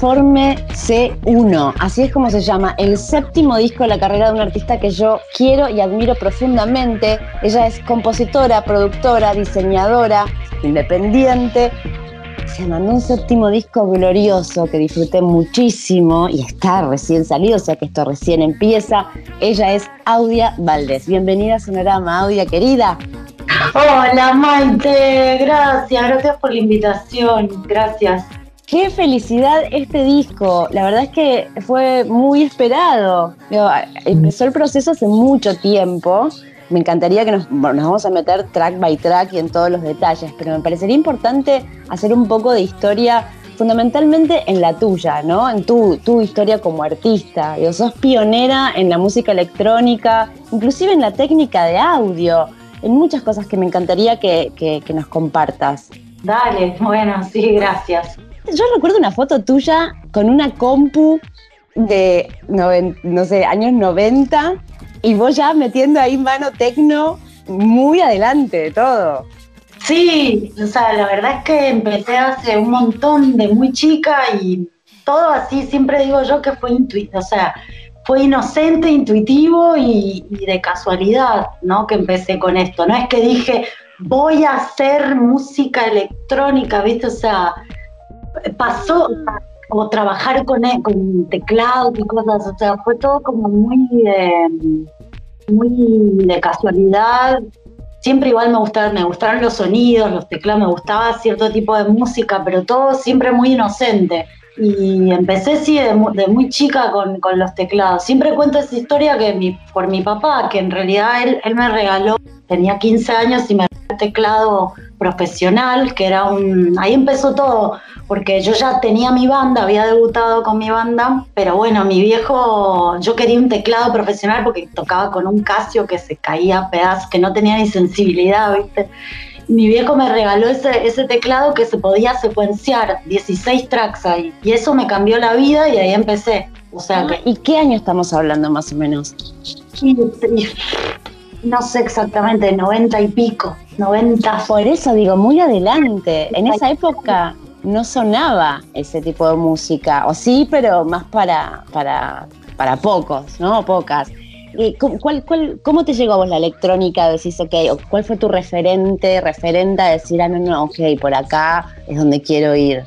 Transforme C1, así es como se llama, el séptimo disco de la carrera de una artista que yo quiero y admiro profundamente. Ella es compositora, productora, diseñadora, independiente. Se mandó un séptimo disco glorioso que disfruté muchísimo y está recién salido, o sea que esto recién empieza. Ella es Audia Valdés. Bienvenida a Sonorama, Audia querida. Hola Maite, gracias, gracias por la invitación, gracias. Qué felicidad este disco. La verdad es que fue muy esperado. empezó el proceso hace mucho tiempo. Me encantaría que nos, nos vamos a meter track by track y en todos los detalles, pero me parecería importante hacer un poco de historia fundamentalmente en la tuya, ¿no? En tu, tu historia como artista. Yo sos pionera en la música electrónica, inclusive en la técnica de audio, en muchas cosas que me encantaría que, que nos compartas. Dale, bueno, sí, gracias. Yo recuerdo una foto tuya con una compu de, no sé, años 90 y vos ya metiendo ahí mano tecno muy adelante de todo. Sí, o sea, la verdad es que empecé hace un montón de muy chica y todo así, siempre digo yo que fue intuitivo, o sea, fue inocente, intuitivo y, y, de casualidad, ¿no? Que empecé con esto. No es que dije, voy a hacer música electrónica, ¿viste? O sea, pasó o trabajar con, con teclados y cosas, o sea, fue todo como muy, muy de casualidad. Siempre igual me gustaron, me gustaron los sonidos, los teclados, me gustaba cierto tipo de música, pero todo siempre muy inocente. Y empecé sí de, muy chica con, con, los teclados. Siempre cuento esa historia que mi, por mi papá, que en realidad él, él me regaló, tenía 15 años y me regaló teclado profesional, que era un... Ahí empezó todo, porque yo ya tenía mi banda, había debutado con mi banda, pero bueno, mi viejo, yo quería un teclado profesional porque tocaba con un Casio que se caía a pedazos, que no tenía ni sensibilidad, ¿viste? Mi viejo me regaló ese, ese teclado que se podía secuenciar, 16 tracks ahí, y eso me cambió la vida y ahí empecé. O sea, ah, ¿Y qué año estamos hablando más o menos? No sé exactamente, 90 y pico, 90. Por eso digo, muy adelante. En esa época no sonaba ese tipo de música, o sí, pero más para, para, para pocos, ¿no? Pocas. ¿Cuál, cuál, ¿Cómo te llegó a vos la electrónica? Decís, ok, ¿cuál fue tu referente, referente a decir, ah, no, no, ok, por acá es donde quiero ir?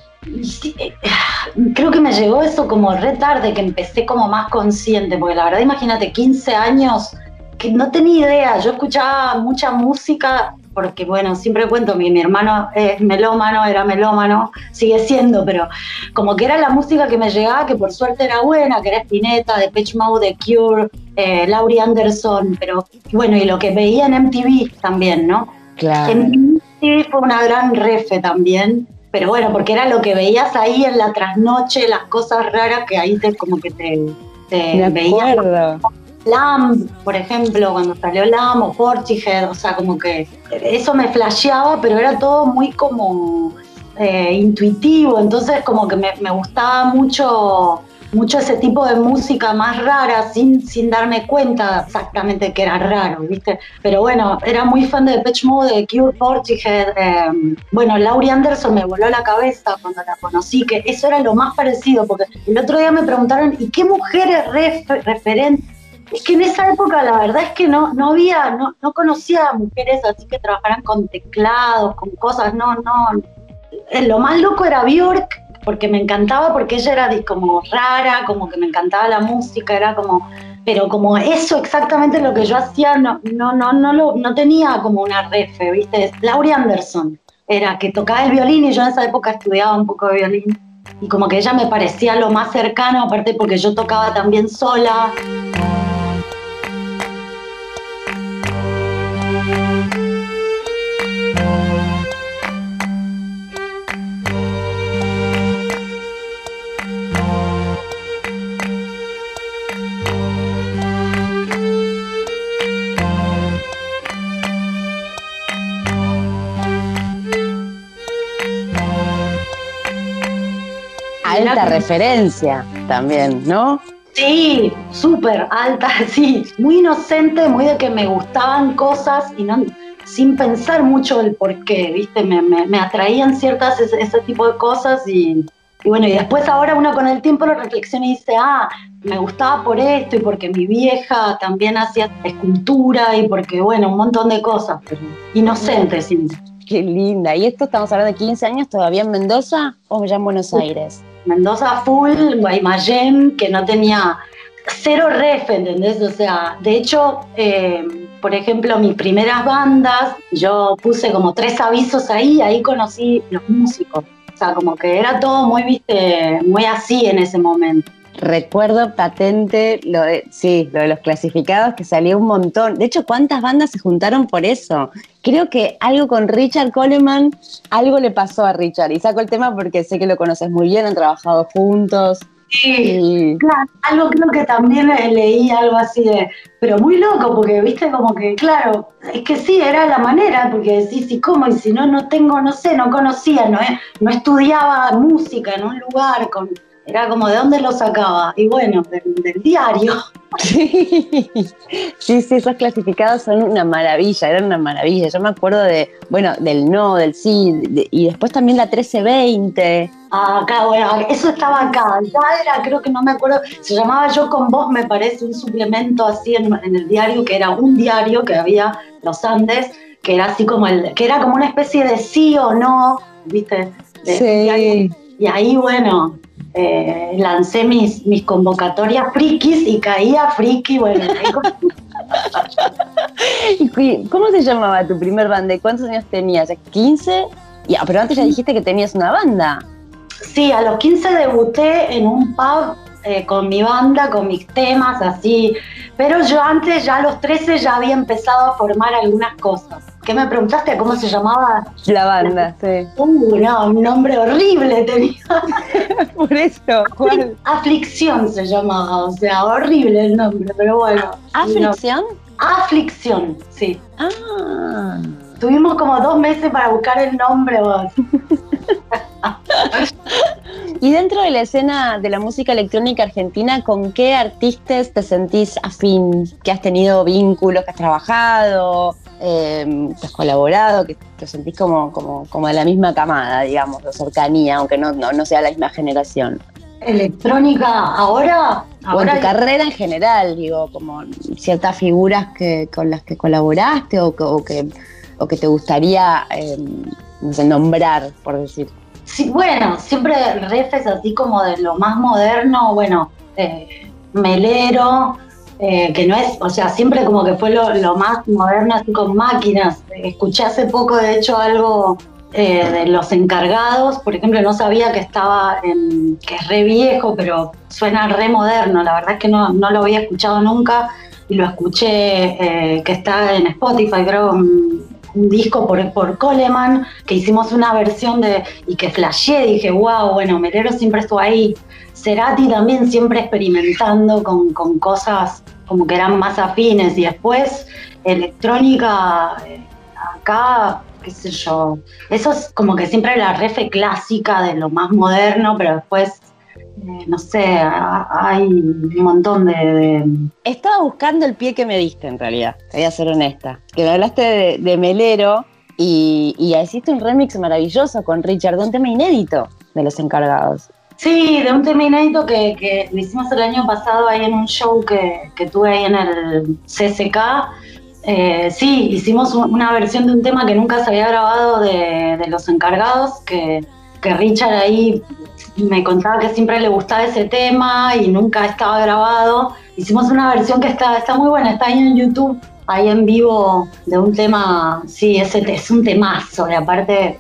Eh, creo que me llegó eso como re tarde, que empecé como más consciente, porque la verdad, imagínate, 15 años, que no tenía idea, yo escuchaba mucha música porque bueno, siempre cuento, mi, mi hermano es melómano, era melómano, sigue siendo, pero como que era la música que me llegaba, que por suerte era buena, que era Spinetta, de Pitch Mode, de Cure, eh, Laurie Anderson, pero bueno, y lo que veía en MTV también, ¿no? Claro. MTV fue una gran refe también, pero bueno, porque era lo que veías ahí en la trasnoche, las cosas raras que ahí te como que te, te veías Lamb, por ejemplo, cuando salió Lamb o Portishead, o sea, como que eso me flasheaba, pero era todo muy como eh, intuitivo, entonces como que me, gustaba mucho mucho ese tipo de música más rara sin, sin darme cuenta exactamente que era raro, ¿viste? Pero bueno, era muy fan de Depeche Mode, de Cure Portishead. Eh, bueno, Laurie Anderson me voló la cabeza cuando la conocí, que eso era lo más parecido, porque el otro día me preguntaron, ¿y qué mujeres referentes es que en esa época la verdad es que no, no había, no, no conocía a mujeres así que trabajaran con teclados, con cosas, no, no. Eh, lo más loco era Bjork, porque me encantaba, porque ella era como rara, como que me encantaba la música, era como, pero como eso exactamente lo que yo hacía, no, no, no, no, lo, no tenía como una refe, ¿viste? Laurie Anderson era que tocaba el violín y yo en esa época estudiaba un poco de violín. Y como que ella me parecía lo más cercano, aparte porque yo tocaba también sola. Alta referencia también, ¿no? Sí, súper alta, sí. Muy inocente, muy de que me gustaban cosas y no sin pensar mucho el por qué, ¿viste? Me, me, atraían ciertas ese, tipo de cosas y, y bueno, y después ahora uno con el tiempo lo reflexiona y dice, ah, me gustaba por esto y porque mi vieja también hacía escultura y porque, bueno, un montón de cosas, pero inocente, sí. Qué linda. ¿Y esto estamos hablando de 15 años todavía en Mendoza o ya en Buenos Aires? Mendoza full, Guaymallén, que no tenía cero ref, ¿entendés? O sea, de hecho, eh, por ejemplo, mis primeras bandas, yo puse como tres avisos ahí, ahí conocí los músicos. O sea, como que era todo muy, viste, muy así en ese momento. Recuerdo patente lo de, sí, lo de los clasificados que salió un montón. De hecho, ¿cuántas bandas se juntaron por eso? Creo que algo con Richard Coleman, algo le pasó a Richard. Y saco el tema porque sé que lo conoces muy bien, han trabajado juntos. Sí, claro, algo creo que también leí algo así de, pero muy loco, porque viste como que, claro, es que sí, era la manera, porque decís, ¿y cómo? Y si no, no tengo, no sé, no conocía, no, no estudiaba música en un lugar con era como, ¿de dónde lo sacaba? Y bueno, del, diario. Sí. sí, esos clasificados son una maravilla, eran una maravilla. Yo me acuerdo de, bueno, del no, del sí, y después también la 1320. Ah, acá, bueno, eso estaba acá. Ya era, creo que no me acuerdo, se llamaba Yo con vos, me parece, un suplemento así en, el diario, que era un diario que había los Andes, que era así como el, que era como una especie de sí o no, ¿viste? sí. Y ahí, bueno, eh, lancé mis, mis convocatorias frikis y caía friki, bueno. ¿Cómo se llamaba tu primer banda? ¿Cuántos años tenías? ¿15? Ya, pero antes ya dijiste que tenías una banda. Sí, a los 15 debuté en un pub eh, con mi banda, con mis temas, así. Pero yo antes, ya a los 13, ya había empezado a formar algunas cosas. ¿Qué me preguntaste? ¿Cómo se llamaba? La banda, sí. Uh, no, un nombre horrible tenía. Por eso, ¿cuál? Aflicción se llamaba, o sea, horrible el nombre, pero bueno. ¿Aflicción? Aflicción, sí. Ah. Tuvimos como dos meses para buscar el nombre vos. y dentro de la escena de la música electrónica argentina, ¿con qué artistas te sentís afín? ¿Que has tenido vínculos, que has trabajado? eh, que has colaborado, que te sentís como, como, como de la misma camada, digamos, de cercanía, aunque no, no, sea la misma generación. Electrónica, ahora. O en tu carrera en general, digo, como ciertas figuras que, con las que colaboraste o, que, o que te gustaría eh, nombrar, por decir. Sí, bueno, siempre refes así como de lo más moderno, bueno, eh, Melero, eh, que no es, o sea, siempre como que fue lo, más moderno, así con máquinas. Escuché hace poco, de hecho, algo eh, de los encargados, por ejemplo, no sabía que estaba en, que es re viejo, pero suena re moderno, la verdad es que no, no lo había escuchado nunca. Y lo escuché eh, que está en Spotify, creo, disco por, por Coleman, que hicimos una versión de, y que flashé, dije, wow, bueno, Melero siempre estuvo ahí. Cerati también siempre experimentando con, con cosas como que eran más afines y después electrónica eh, acá qué sé yo eso es como que siempre la refe clásica de lo más moderno pero después no sé hay un montón de, estaba buscando el pie que me diste en realidad te voy a ser honesta que me hablaste de, Melero y, y hiciste un remix maravilloso con Richard un tema inédito de los encargados Sí, de un tema inédito que, que hicimos el año pasado ahí en un show que, que tuve ahí en el CSK. Eh, sí, hicimos una versión de un tema que nunca se había grabado de, de los encargados, que, que, Richard ahí me contaba que siempre le gustaba ese tema y nunca estaba grabado. Hicimos una versión que está, está muy buena, está ahí en YouTube, ahí en vivo, de un tema, sí, ese es un temazo, y aparte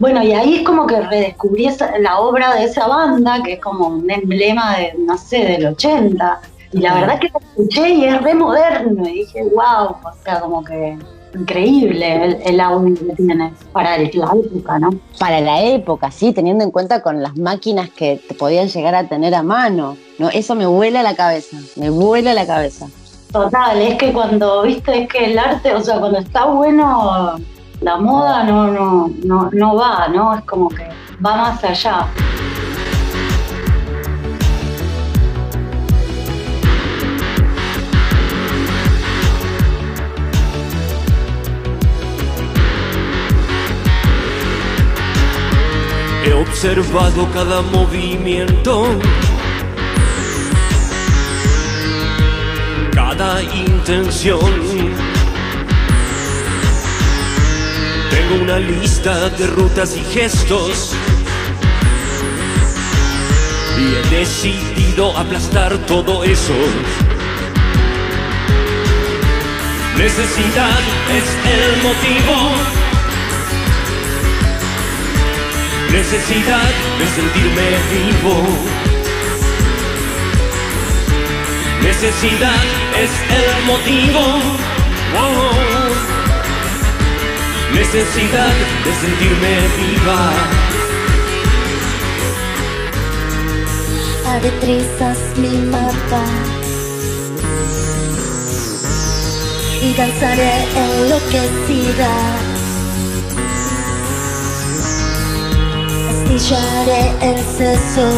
bueno, y ahí es como que redescubrí la obra de esa banda, que es como un emblema de, no sé, del 80. Y la verdad que lo escuché y es re moderno. Y dije, wow, o sea, como que increíble el, audio que tiene para la época, ¿no? Para la época, sí, teniendo en cuenta con las máquinas que te podían llegar a tener a mano. ¿no? Eso me vuela la cabeza, me vuela la cabeza. Total, es que cuando, viste, es que el arte, o sea, cuando está bueno, la moda no, no, no, no va, ¿no? Es como que va más allá. Observado cada movimiento, cada intención. Tengo una lista de rutas y gestos y he decidido aplastar todo eso. Necesidad es el motivo. Necesidad de sentirme vivo. Necesidad es el motivo. Necesidad de sentirme viva. Avetrizas mi mapa y danzaré enloquecida. Estillaré el seso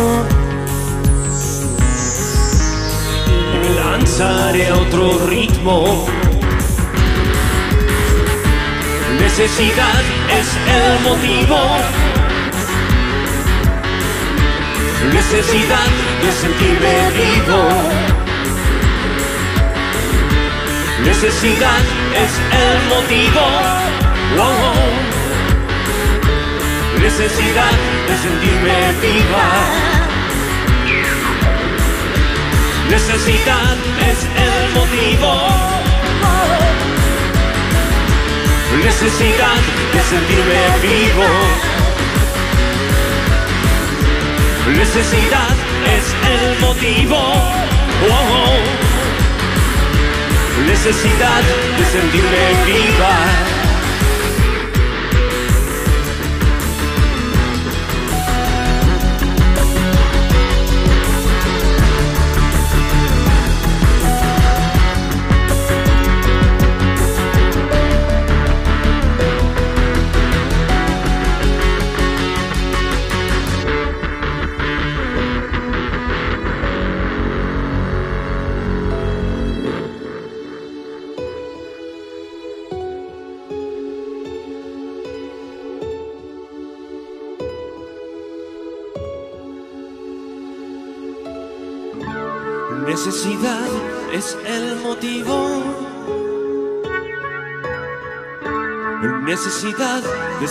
lanzaré otro ritmo. Necesidad es el motivo. Necesidad de sentirme vivo. Necesidad es el motivo. Necesidad de sentirme viva. Necesidad es el motivo. Necesidad de sentirme vivo. Necesidad es el motivo. Necesidad de sentirme viva.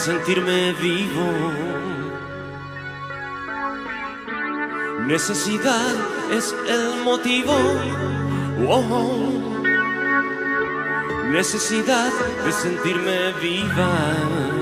Sentirme vivo. Necesidad es el motivo. Necesidad de sentirme viva.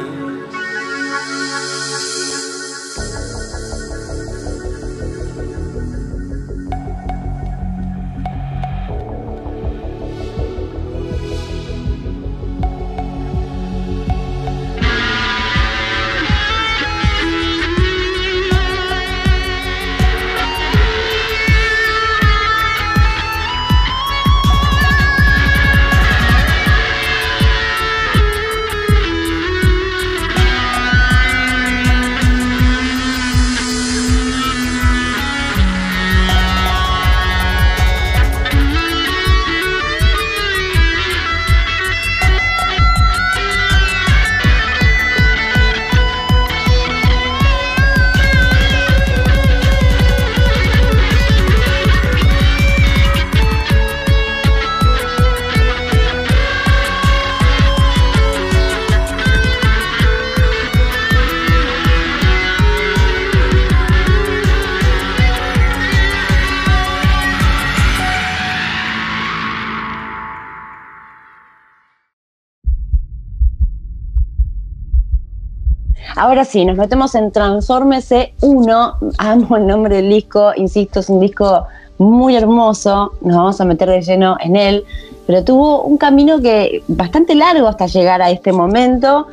Ahora sí, nos metemos en Transformese 1. Amo el nombre del disco, insisto, es un disco muy hermoso. Nos vamos a meter de lleno en él, pero tuvo un camino que bastante largo hasta llegar a este momento.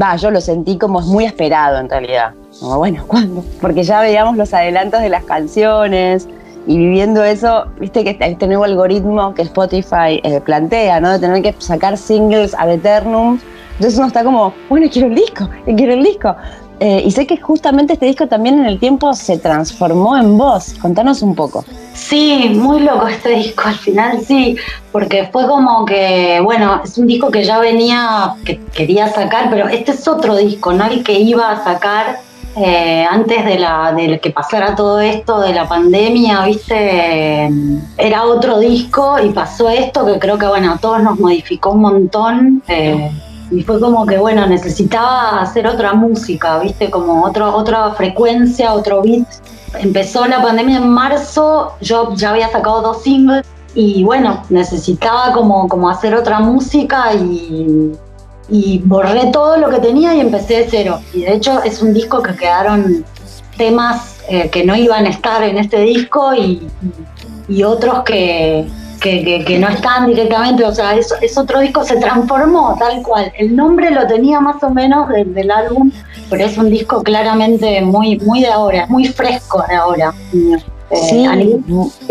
Va, yo lo sentí como muy esperado en realidad. Como, bueno, ¿cuándo? Porque ya veíamos los adelantos de las canciones y viviendo eso, viste que este nuevo algoritmo que Spotify eh, plantea, ¿no? De tener que sacar singles ad eternum entonces uno está como, bueno, quiero el disco, quiero el disco. Eh, y sé que justamente este disco también en el tiempo se transformó en voz. Contanos un poco. Sí, muy loco este disco al final, sí, porque fue como que, bueno, es un disco que ya venía, que quería sacar, pero este es otro disco, ¿no? El que iba a sacar eh, antes de, la, de que pasara todo esto de la pandemia, viste, era otro disco y pasó esto que creo que, bueno, a todos nos modificó un montón. Eh, y fue como que, bueno, necesitaba hacer otra música, viste, como otro, otra frecuencia, otro beat. Empezó la pandemia en marzo, yo ya había sacado dos singles y bueno, necesitaba como, como hacer otra música y y borré todo lo que tenía y empecé de cero. Y de hecho es un disco que quedaron temas eh, que no iban a estar en este disco y, otros que, que, no están directamente, o sea, es, es, otro disco, se transformó tal cual. El nombre lo tenía más o menos del, álbum, pero es un disco claramente muy, muy de ahora, muy fresco de ahora. Eh, sí. a, nivel,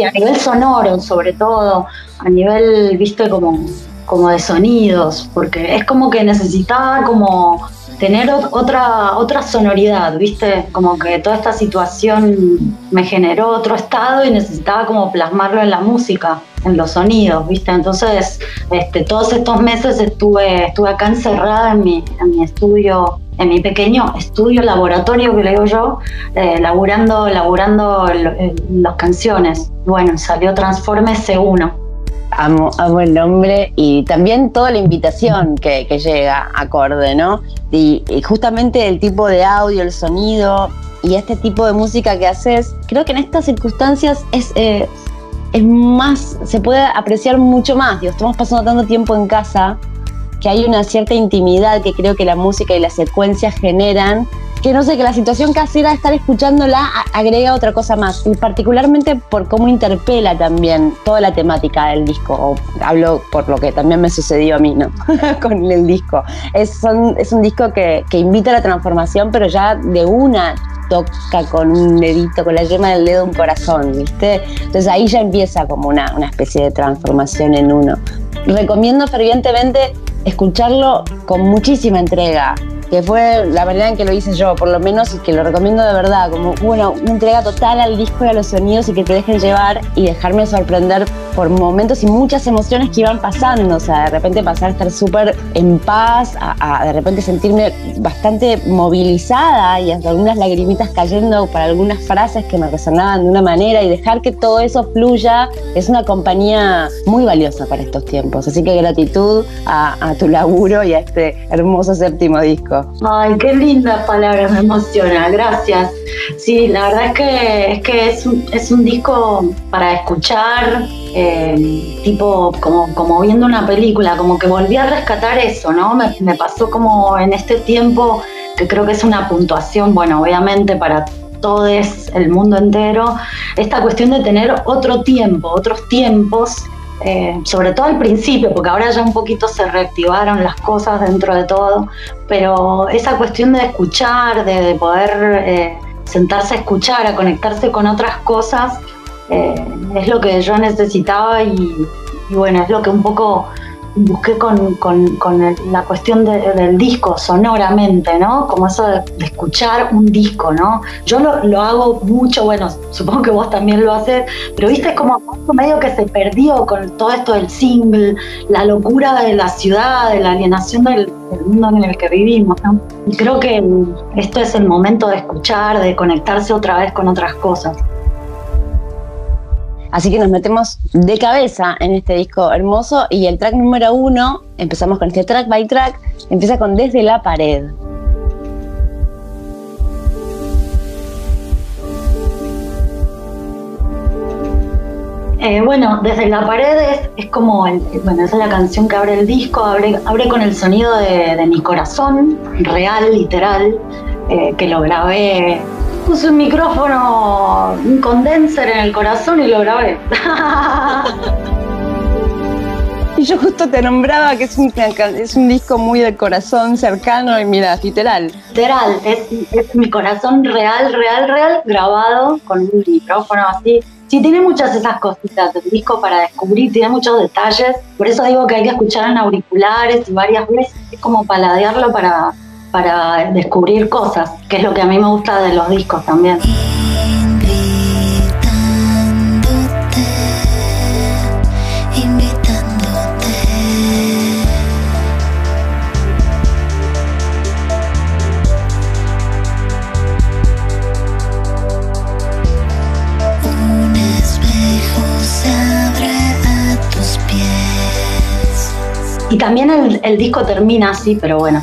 a nivel sonoro, sobre todo, a nivel, viste, como como de sonidos, porque es como que necesitaba como tener otra, otra sonoridad, ¿viste? Como que toda esta situación me generó otro estado y necesitaba como plasmarlo en la música, en los sonidos, ¿viste? Entonces, este, todos estos meses estuve, estuve acá encerrada en mi, en mi estudio, en mi pequeño estudio laboratorio que le digo yo, eh, laburando, laburando las canciones. Bueno, salió Transforme C1 Amo, amo el nombre y también toda la invitación que, llega acorde, ¿no? Y, justamente el tipo de audio, el sonido y este tipo de música que haces, creo que en estas circunstancias es, eh, es más, se puede apreciar mucho más. Digo, estamos pasando tanto tiempo en casa que hay una cierta intimidad que creo que la música y las secuencias generan que no sé, que la situación casera estar escuchándola agrega otra cosa más, y particularmente por cómo interpela también toda la temática del disco, o hablo por lo que también me sucedió a mí, ¿no? Con el disco. Es, es un disco que, que invita a la transformación, pero ya de una toca con un dedito, con la yema del dedo un corazón, ¿viste? Entonces ahí ya empieza como una, una especie de transformación en uno. Recomiendo fervientemente escucharlo con muchísima entrega, que fue la manera en que lo hice yo, por lo menos, y que lo recomiendo de verdad, como, bueno, una entrega total al disco y a los sonidos y que te dejen llevar y dejarme sorprender por momentos y muchas emociones que iban pasando, o sea, de repente pasar a estar súper en paz, a, de repente sentirme bastante movilizada y hasta algunas lagrimitas cayendo para algunas frases que me resonaban de una manera y dejar que todo eso fluya es una compañía muy valiosa para estos tiempos, así que gratitud a, a tu laburo y a este hermoso séptimo disco. Ay, qué lindas palabras, me emociona, gracias. Sí, la verdad es que es, que es, un, es un disco para escuchar, eh, tipo como, como viendo una película, como que volví a rescatar eso, ¿no? Me, me pasó como en este tiempo, que creo que es una puntuación, bueno, obviamente para todo el mundo entero, esta cuestión de tener otro tiempo, otros tiempos eh, sobre todo al principio, porque ahora ya un poquito se reactivaron las cosas dentro de todo, pero esa cuestión de escuchar, de, poder eh, sentarse a escuchar, a conectarse con otras cosas, eh, es lo que yo necesitaba y, y, bueno, es lo que un poco busqué con, la cuestión del disco sonoramente, ¿no? Como eso de, escuchar un disco, ¿no? Yo lo, hago mucho, bueno, supongo que vos también lo haces, pero viste, como medio que se perdió con todo esto del single, la locura de la ciudad, de la alienación del, del mundo en el que vivimos, ¿no? Y creo que esto es el momento de escuchar, de conectarse otra vez con otras cosas. Así que nos metemos de cabeza en este disco hermoso y el track número uno, empezamos con este track by track, empieza con Desde la pared. Eh, bueno, desde la pared es, como, bueno, esa es la canción que abre el disco, abre, abre con el sonido de, mi corazón, real, literal, eh, que lo grabé puse un micrófono, un condenser en el corazón y lo grabé. Y yo justo te nombraba que es un, es un disco muy de corazón cercano y mira, literal. Literal, es, mi corazón real, real, real, grabado con un micrófono así. Sí, tiene muchas esas cositas, el disco para descubrir, tiene muchos detalles. Por eso digo que hay que escuchar en auriculares y varias veces, es como paladearlo para, para descubrir cosas, que es lo que a mí me gusta de los discos también. Y también el, el, disco termina así, pero bueno,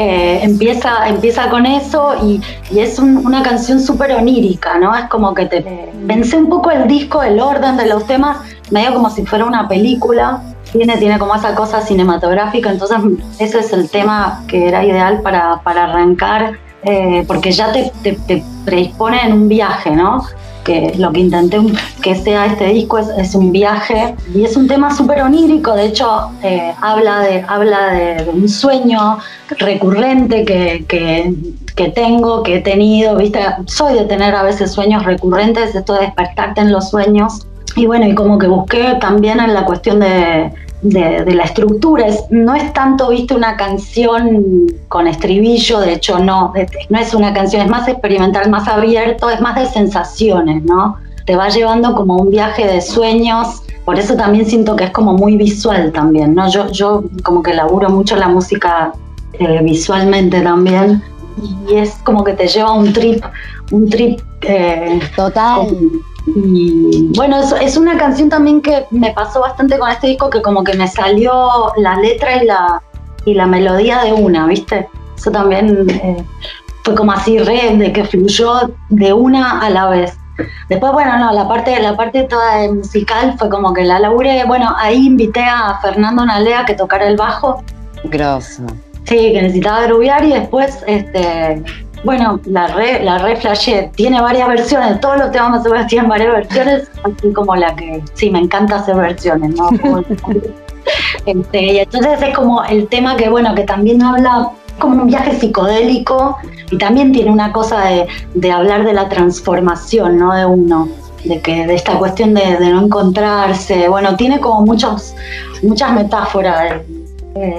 eh, empieza, empieza con eso y, es una canción súper onírica, ¿no? Es como que te pensé un poco el disco, el orden de los temas, medio como si fuera una película. Tiene, tiene como esa cosa cinematográfica, entonces ese es el tema que era ideal para, para arrancar, eh, porque ya te, te, te, predispone en un viaje, ¿no? Que lo que intenté que sea este disco es, un viaje y es un tema súper onírico, de hecho eh, habla, de, habla de, un sueño recurrente que, que, tengo, que he tenido, ¿viste? soy de tener a veces sueños recurrentes, esto de despertarte en los sueños y bueno, y como que busqué también en la cuestión de de, la estructura. no es tanto, viste, una canción con estribillo, de hecho no, no es una canción, es más experimental, más abierto, es más de sensaciones, ¿no? Te va llevando como un viaje de sueños, por eso también siento que es como muy visual también, ¿no? Yo, yo como que laburo mucho la música eh, visualmente también y es como que te lleva un trip, un trip eh, total. Y bueno, es, es, una canción también que me pasó bastante con este disco, que como que me salió la letra y la, y la melodía de una, ¿viste? Eso también eh, fue como así re, de que fluyó de una a la vez. Después, bueno, no, la parte, la parte toda musical fue como que la laburé. Bueno, ahí invité a Fernando Nalea que tocara el bajo. Grosso. Sí, que necesitaba grubear y después este, bueno, la re, la re tiene varias versiones, todos los temas más o menos tienen varias versiones, así como la que, sí, me encanta hacer versiones, ¿no? este, y entonces es como el tema que, bueno, que también habla como un viaje psicodélico y también tiene una cosa de, hablar de la transformación, ¿no? De uno, de que de esta cuestión de, no encontrarse, bueno, tiene como muchos, muchas metáforas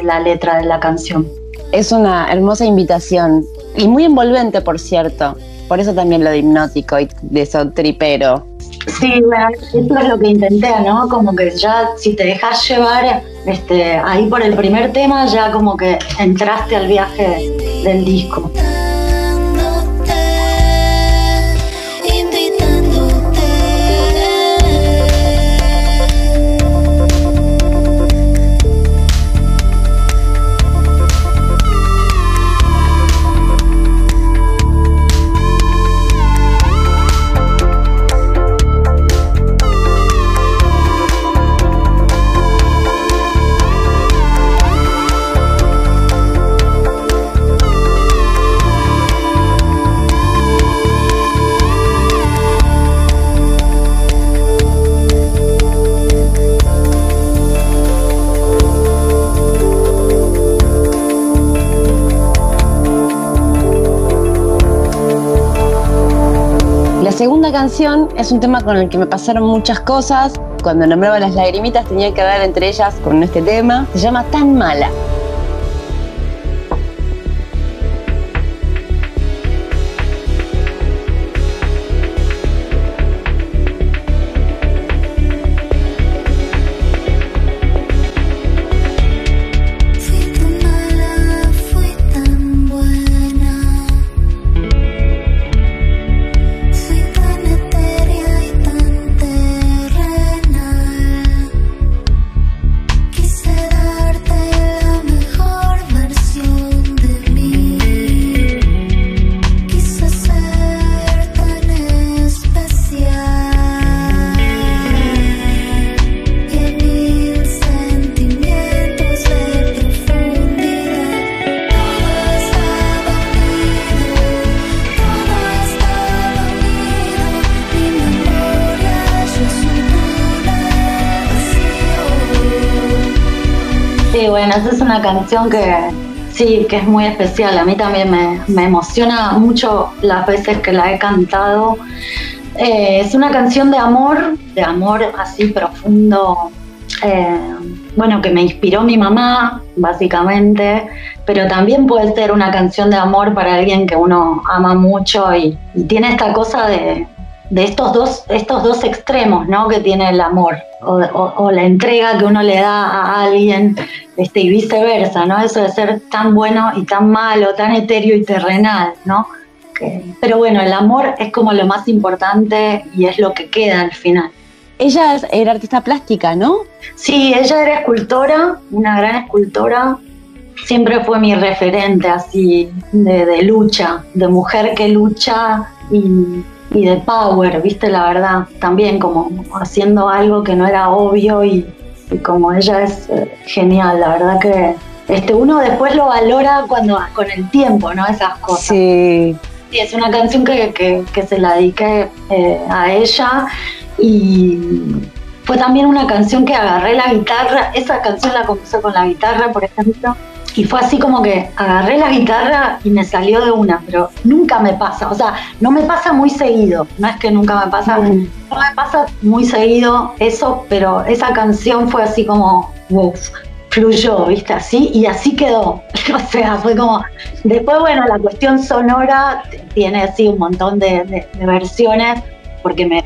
la letra de la canción. Es una hermosa invitación y muy envolvente, por cierto. Por eso también lo de hipnótico y de eso tripero. Sí, bueno, eso es lo que intenté, ¿no? Como que ya si te dejas llevar este, ahí por el primer tema, ya como que entraste al viaje del disco. Segunda canción es un tema con el que me pasaron muchas cosas. Cuando nombraba las lagrimitas tenía que ver entre ellas con este tema. Se llama Tan Mala. Esa es una canción que sí, que es muy especial. A mí también me, emociona mucho las veces que la he cantado. Eh, es una canción de amor, de amor así profundo, eh, bueno, que me inspiró mi mamá, básicamente, pero también puede ser una canción de amor para alguien que uno ama mucho y tiene esta cosa de, de estos dos, estos dos extremos ¿no? que tiene el amor o, la entrega que uno le da a alguien este, y viceversa, ¿no? Eso de ser tan bueno y tan malo, tan etéreo y terrenal, ¿no? pero bueno, el amor es como lo más importante y es lo que queda al final. ella era artista plástica, ¿no? Sí, ella era escultora, una gran escultora. Siempre fue mi referente así de, lucha, de mujer que lucha y, de power, viste, la verdad. También como haciendo algo que no era obvio y, como ella es eh, genial, la verdad que este, uno después lo valora cuando con el tiempo, ¿no? Esas cosas. Sí. Sí, es una canción que, se la dediqué eh, a ella y fue también una canción que agarré la guitarra, esa canción la compuse con la guitarra, por ejemplo, y fue así como que agarré la guitarra y me salió de una, pero nunca me pasa, o sea, no me pasa muy seguido, no es que nunca me pasa, no me pasa muy seguido eso, pero esa canción fue así como, uff, fluyó, ¿viste? Así, y así quedó. O sea, fue como. Después, bueno, la cuestión sonora tiene así un montón de, versiones, porque me,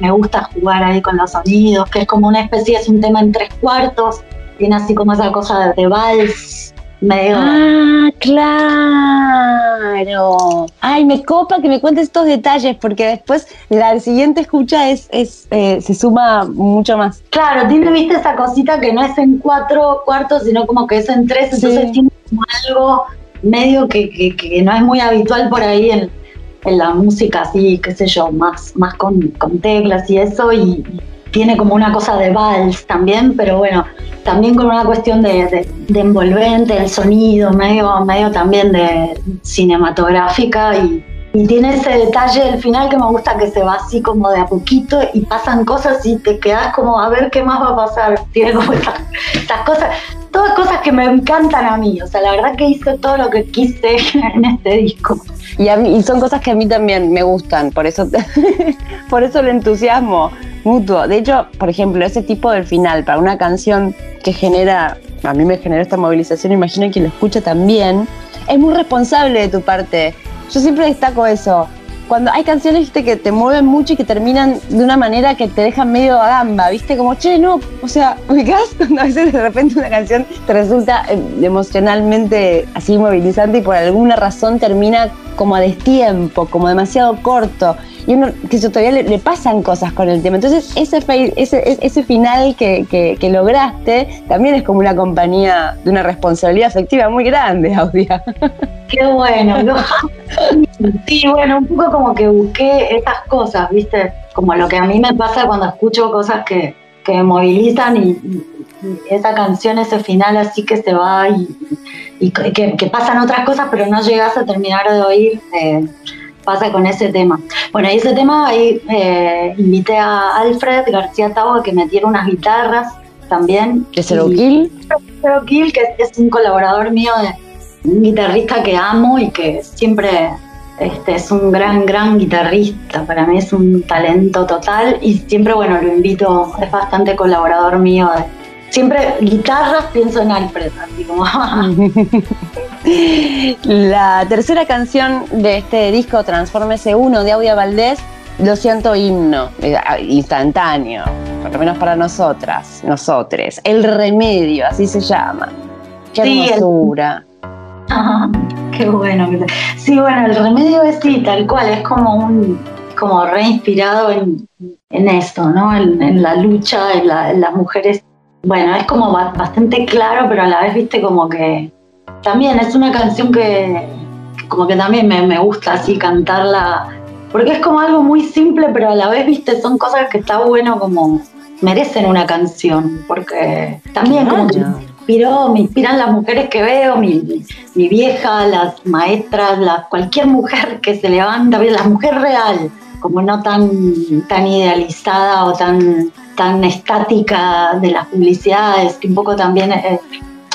me gusta jugar ahí con los sonidos, que es como una especie, es un tema en tres cuartos, tiene así como esa cosa de vals Ah, claro. Ay, me copa que me cuentes estos detalles porque después la siguiente escucha es, es eh, se suma mucho más. Claro, tiene, viste, esa cosita que no es en cuatro cuartos, sino como que es en tres, entonces tiene como algo medio que, no es muy habitual por ahí en, la música así, qué sé yo, más, más con, con teclas y eso, y, tiene como una cosa de vals también, pero bueno, también con una cuestión de, envolvente, el sonido, medio, medio también de cinematográfica y, tiene ese detalle del final que me gusta que se va así como de a poquito y pasan cosas y te quedas como a ver qué más va a pasar. Tiene como estas, cosas, todas cosas que me encantan a mí. O sea, la verdad que hice todo lo que quise en este disco. Y, a mí, y son cosas que a mí también me gustan, por eso, por eso el entusiasmo mutuo. De hecho, por ejemplo, ese tipo del final para una canción que genera, a mí me genera esta movilización, imagino que lo escucha también, es muy responsable de tu parte. Yo siempre destaco eso. Cuando hay canciones que te mueven mucho y que terminan de una manera que te dejan medio a gamba, ¿viste? Como, che, no, o sea, ubicás cuando a veces de repente una canción te resulta eh, emocionalmente así movilizante y por alguna razón termina como a destiempo, como demasiado corto y uno que todavía le, pasan cosas con el tema. Entonces, ese, ese, ese final que, que, lograste también es como una compañía de una responsabilidad afectiva muy grande, Audia. Qué bueno. Sí, bueno, un poco como que busqué esas cosas, ¿viste? Como lo que a mí me pasa cuando escucho cosas que, que me movilizan y, esa canción, ese final así que se va y, que, pasan otras cosas, pero no llegas a terminar de oír. Eh, pasa con ese tema. Bueno, y ese tema ahí eh, invité a Alfred García Tau a que metiera unas guitarras también. ¿De Zero Kill? Zero Kill, que es un colaborador mío, de, un guitarrista que amo y que siempre este, es un gran, gran guitarrista. Para mí es un talento total y siempre, bueno, lo invito, es bastante colaborador mío de, siempre guitarras pienso en Alfred, así como. La tercera canción de este disco, Transformese 1 de Audia Valdés, lo siento himno, eh, instantáneo, por lo menos para nosotras, nosotres. El remedio, así se llama. Qué hermosura. qué bueno. Sí, bueno, el remedio es sí, tal cual, es como un como reinspirado en, en esto, ¿no? En, la lucha, en las mujeres bueno, es como bastante claro, pero a la vez, viste, como que también es una canción que, como que también me, gusta así cantarla, porque es como algo muy simple, pero a la vez, viste, son cosas que está bueno como merecen una canción, porque también como que me inspiró, me inspiran las mujeres que veo, mi, mi vieja, las maestras, la, cualquier mujer que se levanta, la mujer real, como no tan, tan idealizada o tan tan estática de las publicidades, que un poco también eh,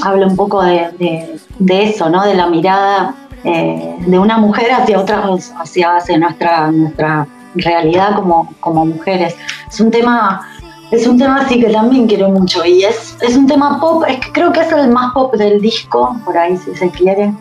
habla un poco de, eso, ¿no? De la mirada eh, de una mujer hacia otras, hacia, hacia nuestra, nuestra realidad como, como mujeres. Es un tema es un tema así que también quiero mucho y es, es un tema pop, es creo que es el más pop del disco, por ahí si se quiere.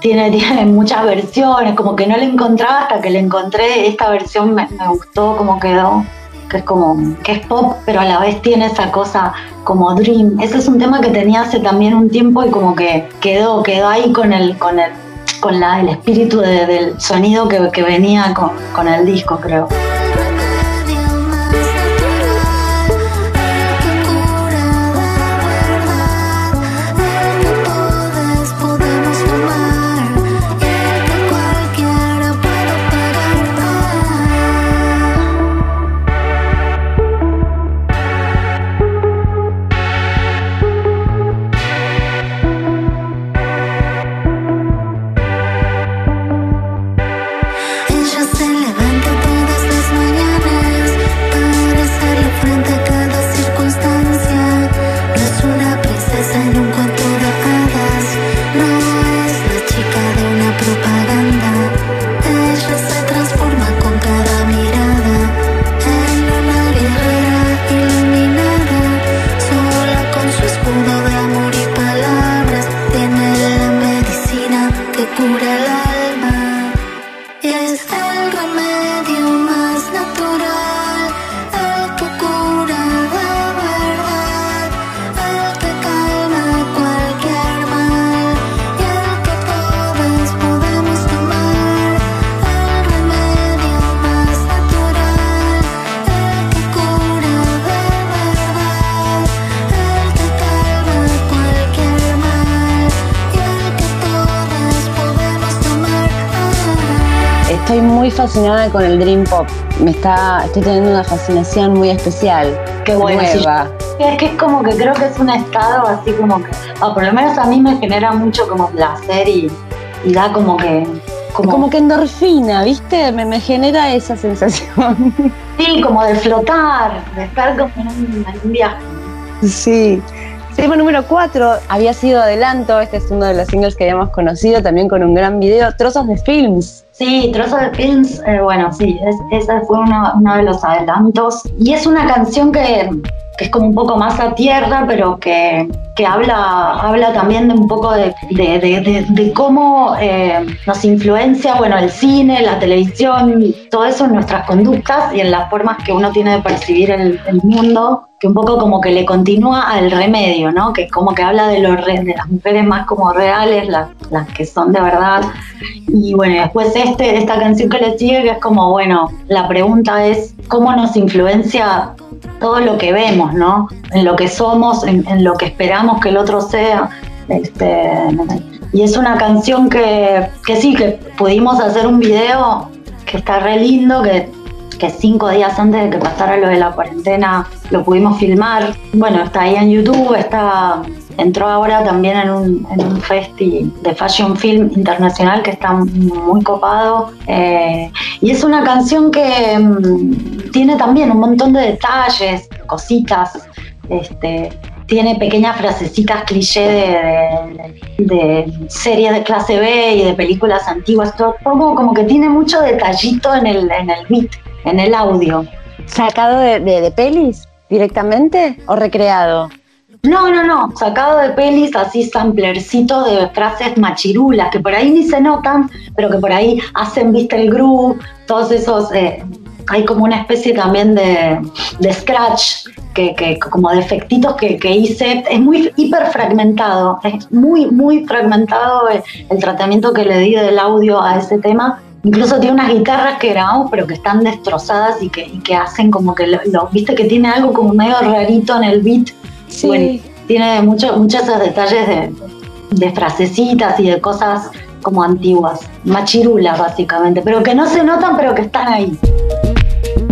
Tiene, tiene muchas versiones, como que no le encontraba hasta que le encontré, esta versión me, me gustó como quedó que es como, que es pop, pero a la vez tiene esa cosa como dream. Ese es un tema que tenía hace también un tiempo y como que quedó, quedó ahí con el, con el, con la, el espíritu del sonido que, venía con, con el disco, creo. Con el Dream Pop. Me está, estoy teniendo una fascinación muy especial. Qué bueno. Nueva. Es que es como que creo que es un estado así como que, o por lo menos a mí me genera mucho como placer y, y da como que como, que endorfina, ¿viste? Me, me, genera esa sensación. Sí, como de flotar, de estar como en un, viaje. Sí. Tema número 4 había sido adelanto, este es uno de los singles que habíamos conocido, también con un gran video, Trozos de Films. Sí, Trozos de Films, eh, bueno, sí, ese fue uno, uno, de los adelantos. Y es una canción que, que es como un poco más a tierra, pero que, que habla, habla también de un poco de, de, de, cómo eh, nos influencia, bueno, el cine, la televisión, todo eso en nuestras conductas y en las formas que uno tiene de percibir el, el mundo, que un poco como que le continúa al remedio, ¿no? Que como que habla de, los de las mujeres más como reales, las, las que son de verdad. Y bueno, después este, esta canción que le sigue, que es como, bueno, la pregunta es, ¿cómo nos influencia todo lo que vemos, ¿no? En lo que somos, en, lo que esperamos que el otro sea. Este, y es una canción que, que, sí, que pudimos hacer un video que está re lindo, que, que cinco días antes de que pasara lo de la cuarentena lo pudimos filmar. Bueno, está ahí en YouTube, está entró ahora también en un, en un festi de Fashion Film Internacional que está muy copado. Eh, y es una canción que mm, tiene también un montón de detalles, cositas. Este, tiene pequeñas frasecitas cliché de, de, series de clase B y de películas antiguas. Todo, como que tiene mucho detallito en el, en el beat, en el audio. ¿Sacado de, de pelis directamente o recreado? No, no, no, sacado de pelis así samplercito de frases machirulas que por ahí ni se notan, pero que por ahí hacen, viste, el groove, todos esos, eh, hay como una especie también de, scratch, que, como de efectitos que, hice, es muy hiper fragmentado, es muy, muy fragmentado el, tratamiento que le di del audio a ese tema. Incluso tiene unas guitarras que grabamos, pero que están destrozadas y que, que hacen como que, lo, viste, que tiene algo como medio rarito en el beat Sí. tiene mucho, muchos esos detalles de, de frasecitas y de cosas como antiguas, machirulas básicamente, pero que no se notan, pero que están ahí. Bye.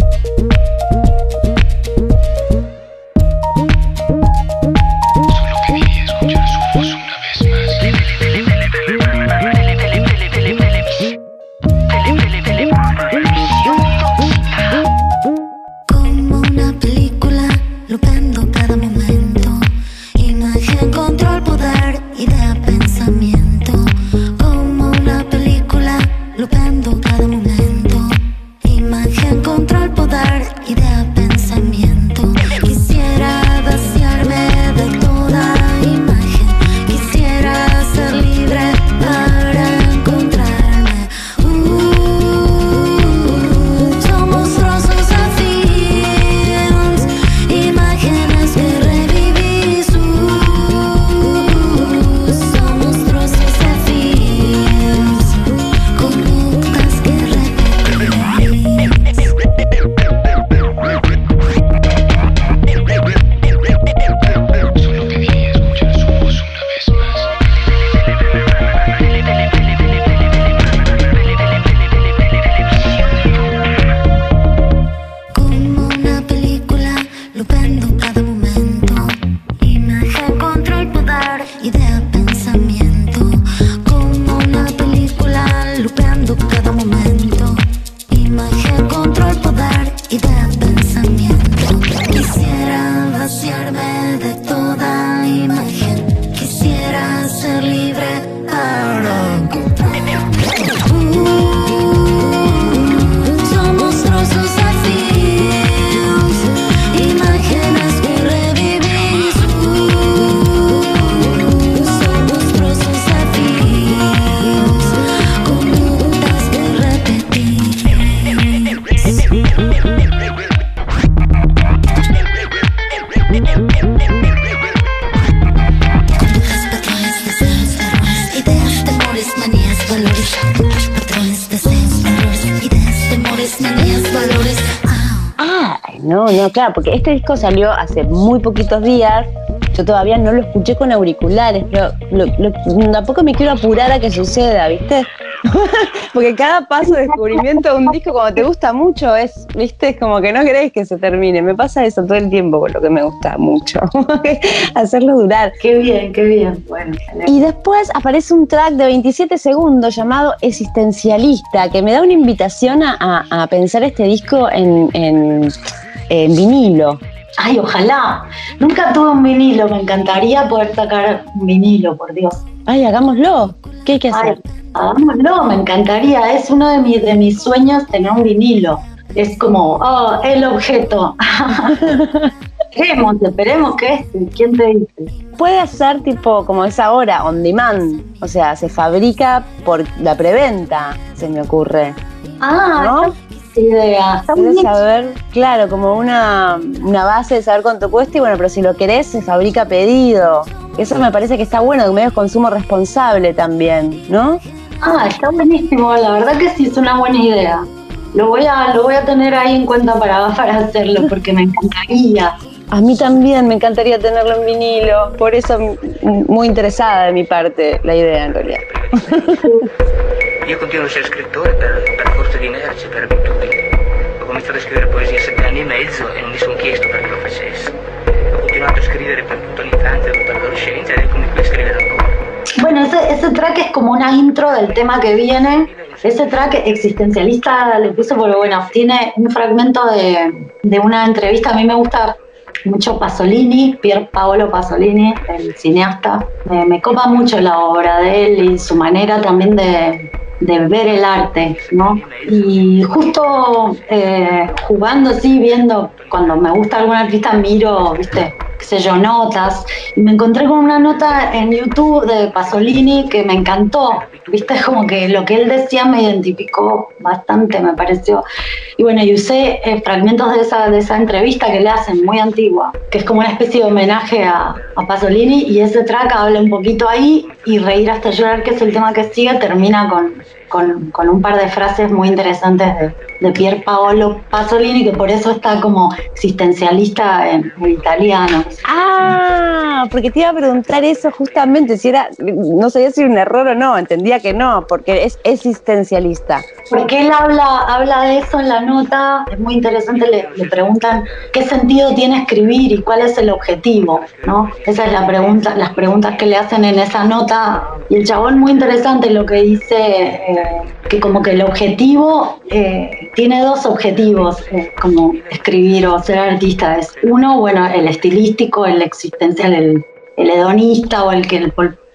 Claro, porque este disco salió hace muy poquitos días. Yo todavía no lo escuché con auriculares, pero tampoco me quiero apurar a que suceda, ¿viste? Porque cada paso de descubrimiento de un disco, cuando te gusta mucho, es, viste, es como que no querés que se termine. Me pasa eso todo el tiempo con lo que me gusta mucho. Hacerlo durar. Qué bien, qué bien. Bueno, y después aparece un track de 27 segundos llamado Existencialista, que me da una invitación a, pensar este disco en, en vinilo. Ay, ojalá. Nunca tuve un vinilo, me encantaría poder sacar un vinilo, por Dios. Ay, hagámoslo. ¿Qué hay que hacer? hagámoslo, me encantaría. Es uno de mis, de mis sueños tener un vinilo. Es como, oh, el objeto. esperemos, esperemos que es. ¿Quién te dice? Puede ser tipo como es ahora, on demand. O sea, se fabrica por la preventa, se me ocurre. Ah, ¿no? Idea. saber, claro, como una, una base de saber cuánto cuesta y bueno, pero si lo querés, se fabrica pedido. Eso me parece que está bueno, que medio consumo responsable también, ¿no? Ah, está buenísimo, la verdad que sí es una buena idea. Lo voy a, lo voy a tener ahí en cuenta para, para hacerlo, porque me encantaría. A mí también me encantaría tenerlo en vinilo, por eso muy interesada de mi parte la idea en realidad. Io continuo a essere scrittore per, per forza di inerzia, per abitudine. Ho cominciato a scrivere poesia a sette anni e mezzo e non mi sono chiesto perché lo facessi. Ho continuato a scrivere per tutta l'infanzia, tutta l'adolescenza ed eccomi qui a scrivere ancora. Bueno, ese, ese track es como una intro del tema que viene. Ese track existencialista le puse porque, bueno, tiene un fragmento de, de una entrevista. A mí me gusta mucho Pasolini, Pier Paolo Pasolini, el cineasta. Me, me copa mucho la obra de él y su manera también de, de ver el arte, ¿no? Y justo eh, jugando así, viendo, cuando me gusta algún artista, miro, viste, qué sé yo, notas, y me encontré con una nota en YouTube de Pasolini que me encantó, viste, como que lo que él decía me identificó bastante, me pareció. Y bueno, y usé eh, fragmentos de esa, de esa entrevista que le hacen, muy antigua, que es como una especie de homenaje a, a Pasolini, y ese track habla un poquito ahí, y Reír hasta llorar, que es el tema que sigue, termina con Fantasy. Con, con, un par de frases muy interesantes de, de Pier Paolo Pasolini, que por eso está como existencialista en, italiano. Ah, porque te iba a preguntar eso justamente, si era, no sabía si era un error o no, entendía que no, porque es existencialista. Porque él habla, habla de eso en la nota, es muy interesante, le, le preguntan qué sentido tiene escribir y cuál es el objetivo, ¿no? Esa es la pregunta, las preguntas que le hacen en esa nota, y el chabón muy interesante lo que dice. Eh, que como que el objetivo eh, tiene dos objetivos, eh, como escribir o ser artista. Es uno, bueno, el estilístico, el existencial, el, hedonista o el que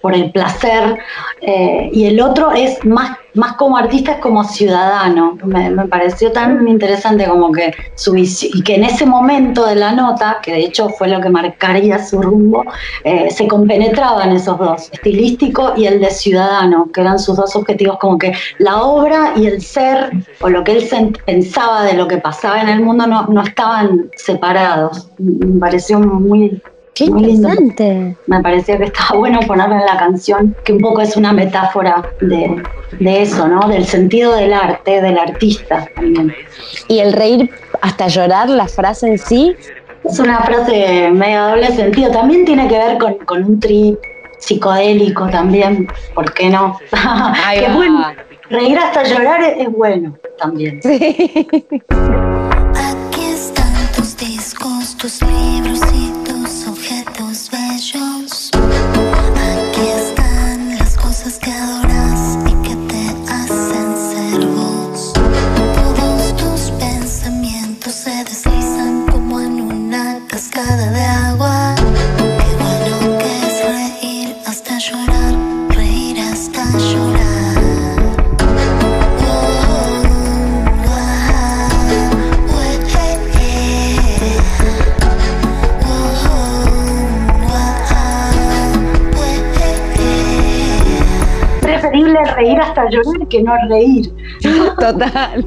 por, el placer, eh, y el otro es más más como artista es como ciudadano. Me, pareció tan interesante como que su y que en ese momento de la nota, que de hecho fue lo que marcaría su rumbo, eh, se compenetraban esos dos, estilístico y el de ciudadano, que eran sus dos objetivos, como que la obra y el ser, o lo que él pensaba de lo que pasaba en el mundo, no, no estaban separados. Me pareció muy Qué interesante. Me parecía que estaba bueno ponerlo en la canción, que un poco es una metáfora de, eso, ¿no? Del sentido del arte, del artista también. Y el reír hasta llorar, la frase en sí. Es una frase medio doble sentido. También tiene que ver con, un trip psicodélico también, ¿por qué no? que bueno, reír hasta llorar es, bueno también. Sí. Aquí están tus discos, tus libros hasta llorar que no reír. Total.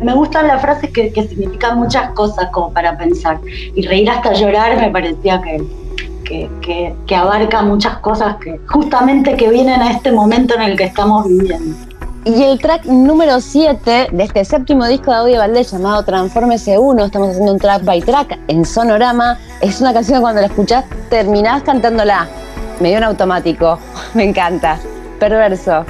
me gustan las frases que, que significan muchas cosas como para pensar. Y reír hasta llorar me parecía que, que, que, abarca muchas cosas que justamente que vienen a este momento en el que estamos viviendo. Y el track número 7 de este séptimo disco de Audio Valdés llamado Transformese 1, estamos haciendo un track by track en Sonorama. Es una canción que cuando la escuchás terminás cantándola. Me dio un automático. Me encanta perverso.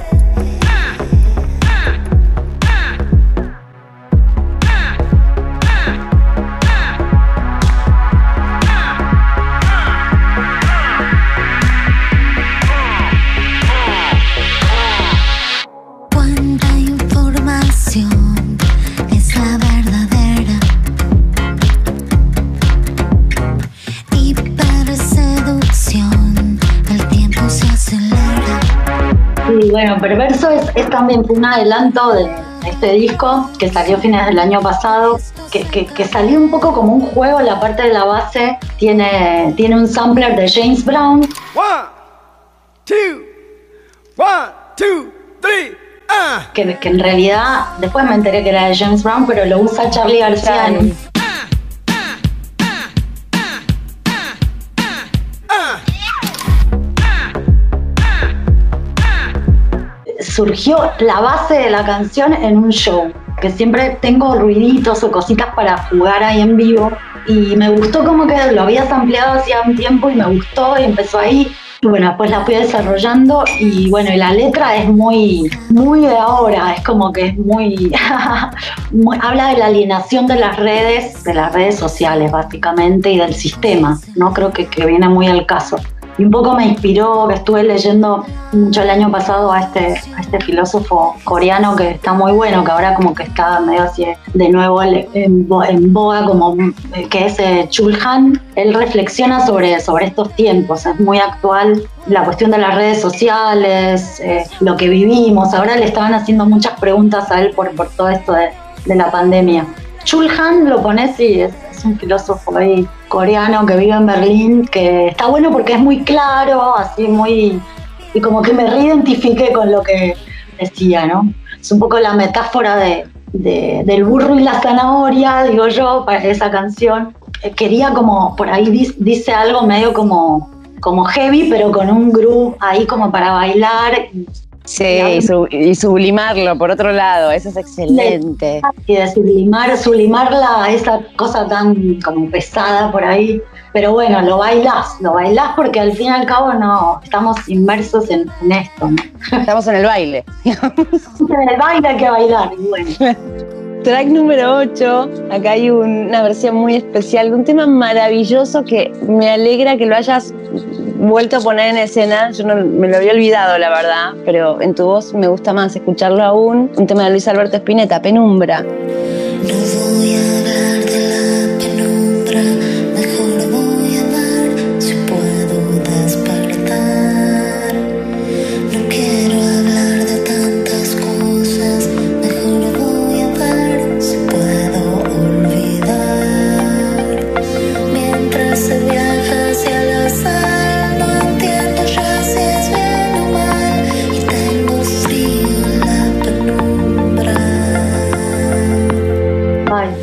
Bueno, Perverso es, también un adelanto de este disco que salió fines del año pasado, que, salió un poco como un juego, la parte de la base tiene, tiene un sampler de James Brown. One, two, one, two, three. Ah. Que, que, en realidad después me enteré que era de James Brown, pero lo usa Charlie García surgió la base de la canción en un show, que siempre tengo ruiditos o cositas para jugar ahí en vivo. Y me gustó como que lo habías ampliado hacía un tiempo y me gustó y empezó ahí. Y bueno, pues la fui desarrollando y bueno, y la letra es muy, muy de ahora, es como que es muy, habla de la alienación de las redes, de las redes sociales básicamente y del sistema, ¿no? Creo que, que viene muy al caso. Y un poco me inspiró, que estuve leyendo mucho el año pasado a este, a este filósofo coreano que está muy bueno, que ahora como que está medio así de nuevo en, boga, como que es eh, Chulhan. Él reflexiona sobre, sobre estos tiempos, es muy actual la cuestión de las redes sociales, eh, lo que vivimos. Ahora le estaban haciendo muchas preguntas a él por, por todo esto de, de la pandemia. Chulhan lo pones y es, un filósofo ahí coreano que vive en Berlín, que está bueno porque es muy claro, así muy... y como que me reidentifiqué con lo que decía, ¿no? Es un poco la metáfora de, del burro y la zanahoria, digo yo, para esa canción. Eh, quería como, por ahí dice algo medio como, como heavy, pero con un groove ahí como para bailar Sí, y, sublimarlo por otro lado, eso es excelente. Y de sublimar, sublimarla, esa cosa tan como pesada por ahí. Pero bueno, lo bailás, lo bailás porque al fin y al cabo no estamos inmersos en, esto. Estamos en el baile. en el baile hay que bailar, bueno. Track número 8, acá hay una versión muy especial de un tema maravilloso que me alegra que lo hayas vuelto a poner en escena. Yo no, me lo había olvidado, la verdad, pero en tu voz me gusta más escucharlo aún. Un tema de Luis Alberto Spinetta, Penumbra.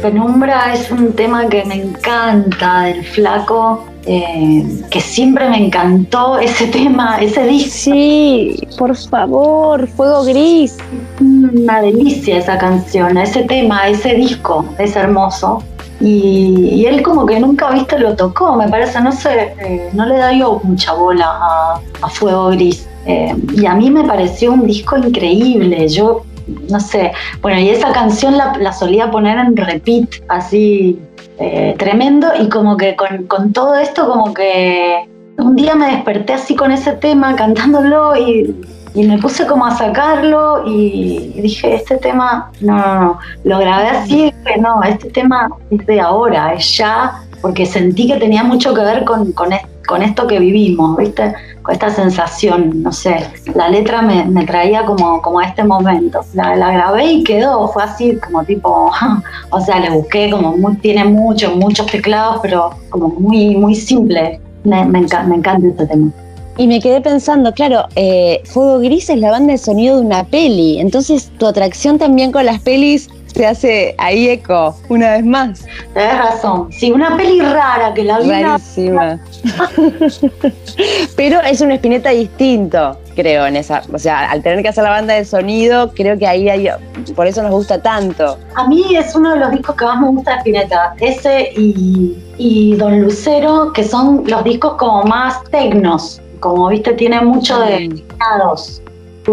Penumbra es un tema que me encanta del flaco, eh, que siempre me encantó ese tema, ese disco. Sí, por favor, Fuego Gris. Una delicia esa canción, ese tema, ese disco, es hermoso. Y, él como que nunca, viste, lo tocó, me parece, no sé, eh, no le da yo mucha bola a, Fuego Gris. Eh, y a mí me pareció un disco increíble. Yo no sé, bueno, y esa canción la, solía poner en repeat, así eh, tremendo, y como que con, todo esto, como que un día me desperté así con ese tema, cantándolo, y, me puse como a sacarlo, y, dije, este tema, no, no, no, lo grabé así, y dije, no, este tema es de ahora, es ya, porque sentí que tenía mucho que ver con, con con esto que vivimos, ¿viste? Esta sensación, no sé, la letra me, traía como, como a este momento. La, grabé y quedó, fue así como tipo, o sea, le busqué como muy, tiene muchos, muchos teclados, pero como muy, muy simple. Me, me, encanta este tema. Y me quedé pensando, claro, eh, Fuego Gris es la banda de sonido de una peli, entonces tu atracción también con las pelis se hace ahí eco una vez más. Tienes razón. Sí, una peli rara que la vi. Rarísima. Pero es un espineta distinto, creo, en esa. O sea, al tener que hacer la banda de sonido, creo que ahí hay. Por eso nos gusta tanto. A mí es uno de los discos que más me gusta de Spinetta. Ese y, Don Lucero, que son los discos como más tecnos. Como viste, tiene mucho de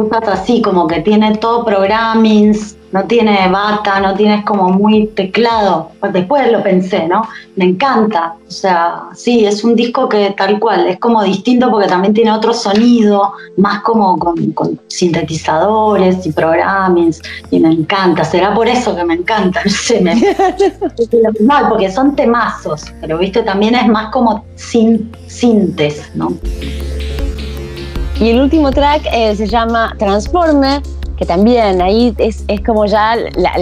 estás así, como que tiene todo programmings no tiene bata, no tienes como muy teclado. Pues después lo pensé, ¿no? Me encanta. O sea, sí, es un disco que tal cual, es como distinto porque también tiene otro sonido, más como con, sintetizadores y programas, y me encanta. Será por eso que me encanta, no sé, me, no, porque son temazos, pero viste, también es más como sin, sintes, ¿no? Y el último track eh, se llama Transforme, que también ahí es, es como ya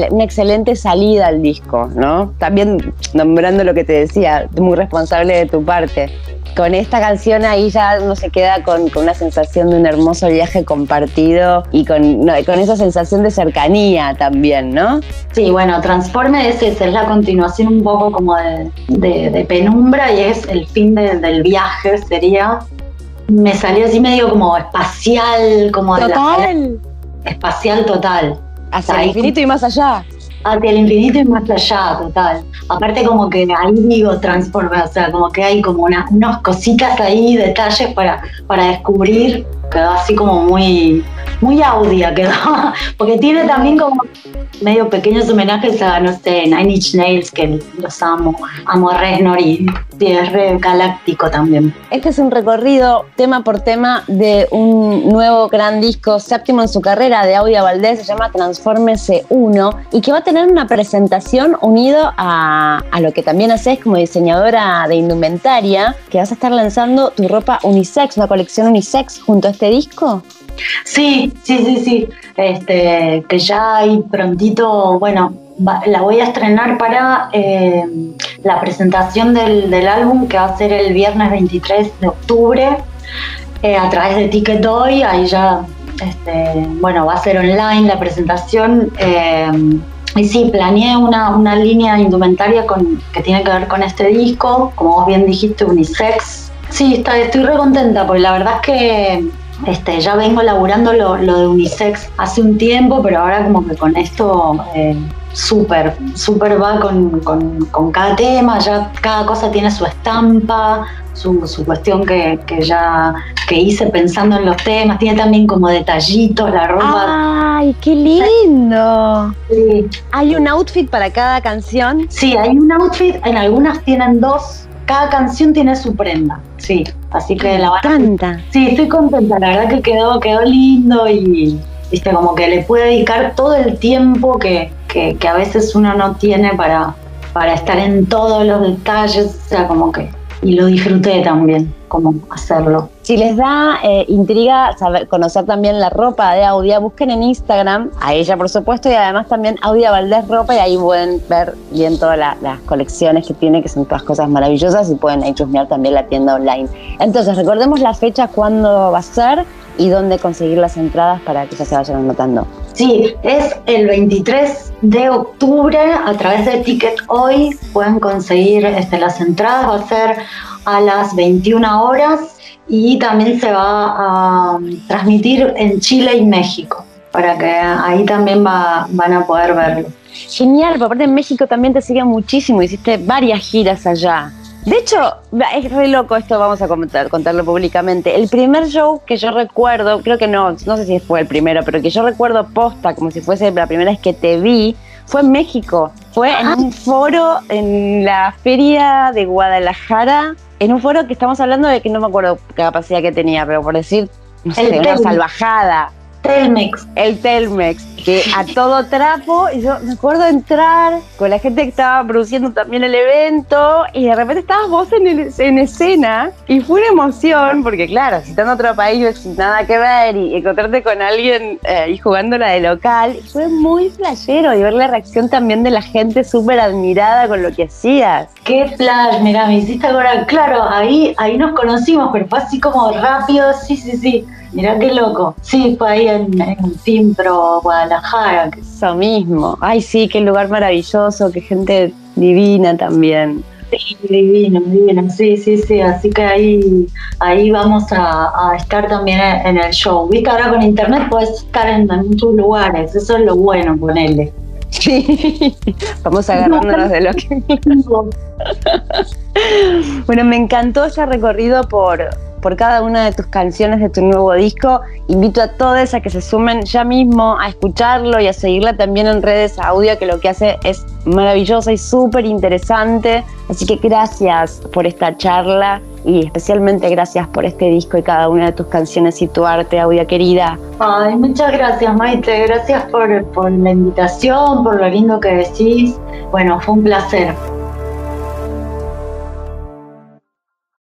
una excelente salida al disco, ¿no? También nombrando lo que te decía, muy responsable de tu parte. Con esta canción ahí ya uno se queda con, con una sensación de un hermoso viaje compartido y con, con esa sensación de cercanía también, ¿no? Sí, bueno, Transforme es, es, la continuación un poco como de, de, penumbra y es el fin del viaje, sería. Me salió así medio como espacial, como de la espacial total. Hacia el infinito y más allá. Hacia el infinito y más allá, total. Aparte como que ahí digo transforma, o sea, como que hay como una, unas cositas ahí, detalles para, para descubrir. Quedó así como muy, muy audia quedó, porque tiene también como medio pequeños homenajes a, no sé, Nine Inch Nails, que los amo, amo a Reznor y es re galáctico también. Este es un recorrido tema por tema de un nuevo gran disco, séptimo en su carrera de Audia Valdés, se llama Transformese 1 y que va a tener una presentación unido a, a lo que también haces como diseñadora de indumentaria, que vas a estar lanzando tu ropa unisex, una colección unisex junto a este disco. Sí, sí, sí, sí. Este, que ya hay prontito, bueno, la voy a estrenar para eh, la presentación del, álbum que va a ser el viernes 23 de octubre eh, a través de Ticket Hoy. Ahí ya, este, bueno, va a ser online la presentación. Eh, y sí, planeé una, una línea indumentaria con, que tiene que ver con este disco, como vos bien dijiste, unisex. Sí, está, estoy re contenta porque la verdad es que este, ya vengo laburando lo, de unisex hace un tiempo, pero ahora como que con esto eh, súper, súper va con, cada tema, ya cada cosa tiene su estampa, su, cuestión que, ya que hice pensando en los temas, tiene también como detallitos la ropa. ¡Ay, qué lindo! ¿Hay un outfit para cada canción? Sí, hay un outfit, en algunas tienen dos cada canción tiene su prenda, sí. Así que la verdad. Sí, estoy contenta. La verdad que quedó, quedó lindo y viste como que le puede dedicar todo el tiempo que, que, que a veces uno no tiene para, para estar en todos los detalles. O sea, como que y lo disfruté también, como hacerlo. Si les da eh, intriga saber, conocer también la ropa de Audia, busquen en Instagram a ella, por supuesto, y además también Audia Valdés Ropa, y ahí pueden ver bien todas las colecciones que tiene, que son todas cosas maravillosas, y pueden ahí chusmear también la tienda online. Entonces, recordemos la fecha, cuándo va a ser y dónde conseguir las entradas para que ya se vayan anotando. Sí, es el 23 de octubre a través de Ticket Hoy pueden conseguir este, las entradas, va a ser a las 21 horas y también se va a transmitir en Chile y México para que ahí también va, van a poder verlo. Genial, por aparte en México también te siguen muchísimo, hiciste varias giras allá. De hecho, es re loco esto, vamos a comentar, contarlo públicamente. El primer show que yo recuerdo, creo que no, no sé si fue el primero, pero que yo recuerdo posta, como si fuese la primera vez que te vi, fue en México. Fue en un foro en la feria de Guadalajara, en un foro que estamos hablando de que no me acuerdo qué capacidad que tenía, pero por decir, no sé, una salvajada. Telmex. El Telmex, que a todo trapo, y yo me acuerdo entrar con la gente que estaba produciendo también el evento, y de repente estabas vos en, en escena, y fue una emoción, porque claro, si estás en otro país sin nada que ver, y encontrarte con alguien eh, y jugando la de local, fue muy flashero, y ver la reacción también de la gente súper admirada con lo que hacías. Qué flash, mira, me hiciste ahora, claro, ahí, ahí nos conocimos, pero fue así como rápido, sí, sí, sí. Mirá qué loco. Sí, fue ahí en, en Guadalajara. Eso mismo. Ay, sí, qué lugar maravilloso, qué gente divina también. Sí, divino, divino, sí, sí, sí, así que ahí, ahí vamos a, estar también en el show. Viste, ahora con internet puedes estar en, muchos lugares, eso es lo bueno, ponele. Sí, vamos agarrándonos de lo que... bueno, me encantó ese recorrido por, por cada una de tus canciones de tu nuevo disco. Invito a todos a que se sumen ya mismo a escucharlo y a seguirla también en redes audio, que lo que hace es maravillosa y súper interesante. Así que gracias por esta charla y especialmente gracias por este disco y cada una de tus canciones y tu arte, Audia querida. Ay, muchas gracias, Maite. Gracias por, por la invitación, por lo lindo que decís. Bueno, fue un placer.